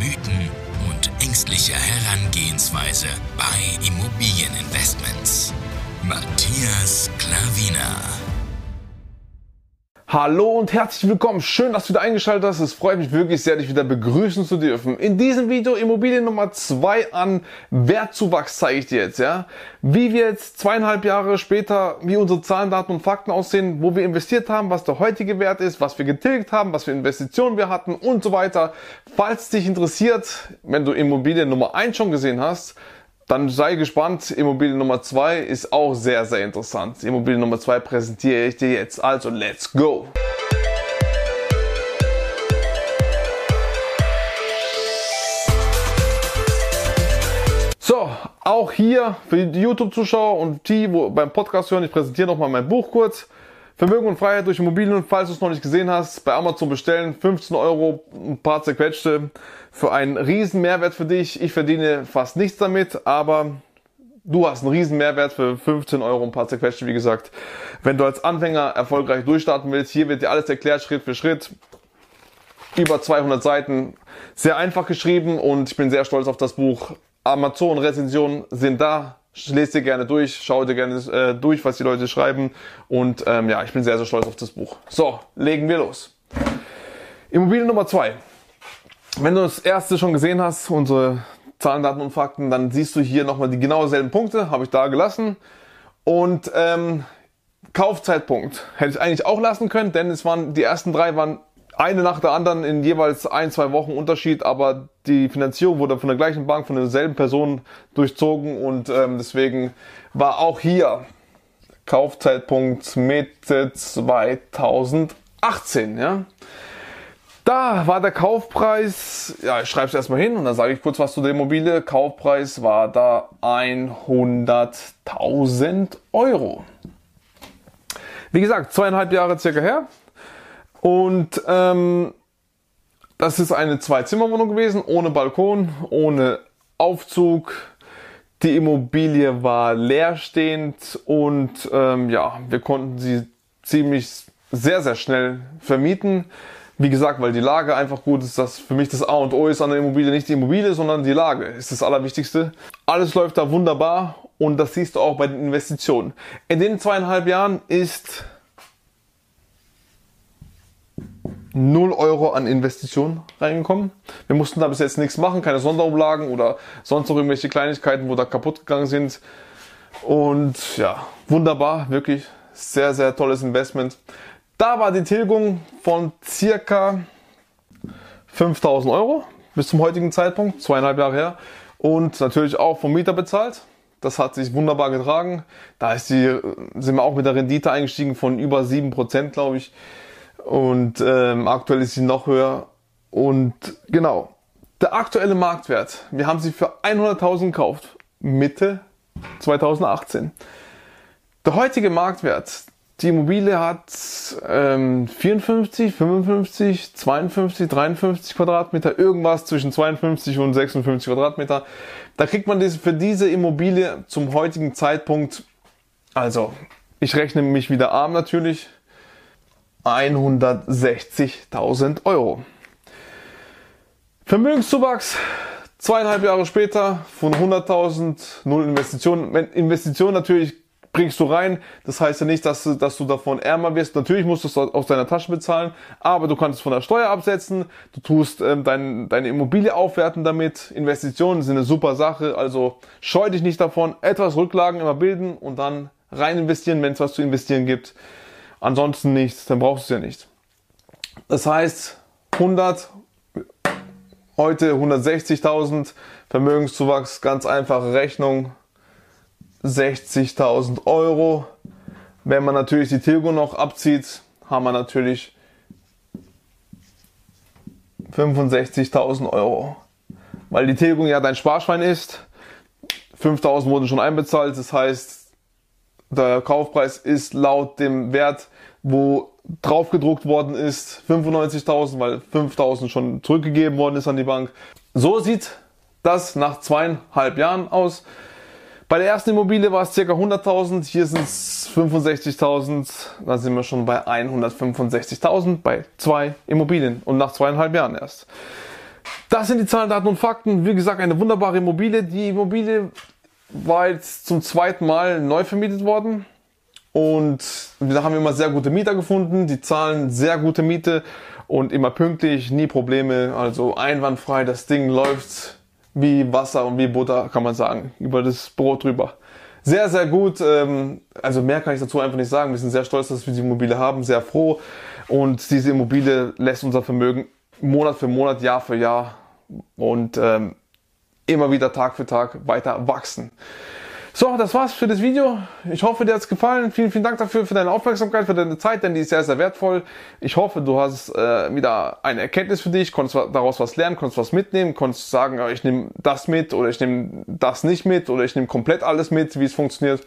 Mythen und ängstliche Herangehensweise bei Immobilieninvestments. Matthias Klavina. Hallo und herzlich willkommen. Schön, dass du wieder eingeschaltet hast. Es freut mich wirklich sehr, dich wieder begrüßen zu dürfen. In diesem Video Immobilien Nummer 2 an Wertzuwachs zeige ich dir jetzt, ja. Wie wir jetzt zweieinhalb Jahre später, wie unsere Zahlen, Daten und Fakten aussehen, wo wir investiert haben, was der heutige Wert ist, was wir getilgt haben, was für Investitionen wir hatten und so weiter. Falls dich interessiert, wenn du Immobilien Nummer 1 schon gesehen hast, dann sei gespannt. Immobilie Nummer 2 ist auch sehr, sehr interessant. Immobilie Nummer 2 präsentiere ich dir jetzt. Also, let's go! So, auch hier für die YouTube-Zuschauer und die, wo beim Podcast hören, ich präsentiere nochmal mein Buch kurz. Vermögen und Freiheit durch Immobilien, falls du es noch nicht gesehen hast, bei Amazon bestellen, 15 Euro, ein paar zerquetschte, für einen riesen Mehrwert für dich. Ich verdiene fast nichts damit, aber du hast einen riesen Mehrwert für 15 Euro, ein paar zerquetschte, wie gesagt. Wenn du als Anfänger erfolgreich durchstarten willst, hier wird dir alles erklärt, Schritt für Schritt. Über 200 Seiten, sehr einfach geschrieben und ich bin sehr stolz auf das Buch. Amazon-Rezensionen sind da, lese dir gerne durch, schau dir gerne äh, durch, was die Leute schreiben. Und ähm, ja, ich bin sehr, sehr stolz auf das Buch. So, legen wir los. Immobilie Nummer zwei. Wenn du das erste schon gesehen hast, unsere Zahlen, Daten und Fakten, dann siehst du hier nochmal die genau selben Punkte, habe ich da gelassen. Und ähm, Kaufzeitpunkt hätte ich eigentlich auch lassen können, denn es waren die ersten drei waren eine nach der anderen in jeweils ein, zwei Wochen Unterschied, aber die Finanzierung wurde von der gleichen Bank, von derselben Person durchzogen und ähm, deswegen war auch hier Kaufzeitpunkt Mitte 2018. Ja? Da war der Kaufpreis, ja, ich schreibe es erstmal hin und dann sage ich kurz was zu der Immobilie. Kaufpreis war da 100.000 Euro. Wie gesagt, zweieinhalb Jahre circa her. Und ähm, das ist eine Zwei-Zimmer-Wohnung gewesen, ohne Balkon, ohne Aufzug. Die Immobilie war leerstehend und ähm, ja, wir konnten sie ziemlich sehr, sehr schnell vermieten. Wie gesagt, weil die Lage einfach gut ist, das für mich das A und O ist an der Immobilie nicht die Immobilie, sondern die Lage ist das Allerwichtigste. Alles läuft da wunderbar und das siehst du auch bei den Investitionen. In den zweieinhalb Jahren ist 0 Euro an Investitionen reingekommen. Wir mussten da bis jetzt nichts machen, keine Sonderumlagen oder sonst noch irgendwelche Kleinigkeiten, wo da kaputt gegangen sind. Und ja, wunderbar, wirklich sehr, sehr tolles Investment. Da war die Tilgung von circa 5000 Euro bis zum heutigen Zeitpunkt, zweieinhalb Jahre her. Und natürlich auch vom Mieter bezahlt. Das hat sich wunderbar getragen. Da ist die, sind wir auch mit der Rendite eingestiegen von über 7%, glaube ich. Und ähm, aktuell ist sie noch höher. Und genau, der aktuelle Marktwert, wir haben sie für 100.000 gekauft, Mitte 2018. Der heutige Marktwert, die Immobilie hat ähm, 54, 55, 52, 53 Quadratmeter, irgendwas zwischen 52 und 56 Quadratmeter. Da kriegt man das für diese Immobilie zum heutigen Zeitpunkt, also ich rechne mich wieder arm natürlich, 160.000 Euro. Vermögenszuwachs zweieinhalb Jahre später von 100.000, null Investitionen. Investitionen natürlich bringst du rein. Das heißt ja nicht, dass du, dass du davon ärmer wirst. Natürlich musst du es aus deiner Tasche bezahlen, aber du kannst es von der Steuer absetzen. Du tust ähm, dein, deine Immobilie aufwerten damit. Investitionen sind eine super Sache. Also scheu dich nicht davon. Etwas Rücklagen immer bilden und dann rein investieren, wenn es was zu investieren gibt. Ansonsten nichts, dann brauchst du es ja nicht. Das heißt, 100, heute 160.000 Vermögenszuwachs, ganz einfache Rechnung, 60.000 Euro. Wenn man natürlich die Tilgung noch abzieht, haben wir natürlich 65.000 Euro. Weil die Tilgung ja dein Sparschwein ist. 5.000 wurden schon einbezahlt, das heißt, der Kaufpreis ist laut dem Wert, wo drauf gedruckt worden ist, 95.000, weil 5.000 schon zurückgegeben worden ist an die Bank. So sieht das nach zweieinhalb Jahren aus. Bei der ersten Immobilie war es ca. 100.000, hier sind es 65.000, da sind wir schon bei 165.000 bei zwei Immobilien und nach zweieinhalb Jahren erst. Das sind die Zahlen, Daten und Fakten. Wie gesagt, eine wunderbare Immobilie. Die Immobilie war jetzt zum zweiten Mal neu vermietet worden und da haben wir immer sehr gute Mieter gefunden. Die zahlen sehr gute Miete und immer pünktlich, nie Probleme, also einwandfrei. Das Ding läuft wie Wasser und wie Butter, kann man sagen, über das Brot drüber. Sehr, sehr gut. Ähm, also mehr kann ich dazu einfach nicht sagen. Wir sind sehr stolz, dass wir die Immobilie haben, sehr froh. Und diese Immobilie lässt unser Vermögen Monat für Monat, Jahr für Jahr und ähm, immer wieder Tag für Tag weiter wachsen. So, das war's für das Video. Ich hoffe, dir hat's gefallen. Vielen, vielen Dank dafür, für deine Aufmerksamkeit, für deine Zeit, denn die ist sehr, sehr wertvoll. Ich hoffe, du hast äh, wieder eine Erkenntnis für dich, konntest daraus was lernen, konntest was mitnehmen, konntest sagen, ich nehme das mit oder ich nehme das nicht mit oder ich nehme komplett alles mit, wie es funktioniert.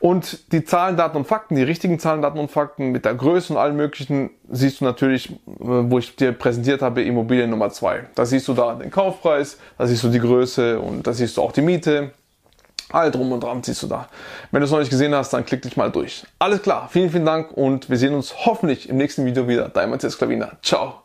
Und die Zahlen, Daten und Fakten, die richtigen Zahlen, Daten und Fakten mit der Größe und allen möglichen, siehst du natürlich, äh, wo ich dir präsentiert habe, Immobilie Nummer zwei. Da siehst du da den Kaufpreis, da siehst du die Größe und da siehst du auch die Miete All drum und dran siehst du da. Wenn du es noch nicht gesehen hast, dann klick dich mal durch. Alles klar, vielen, vielen Dank und wir sehen uns hoffentlich im nächsten Video wieder. Dein Matthias Klaviner. Ciao.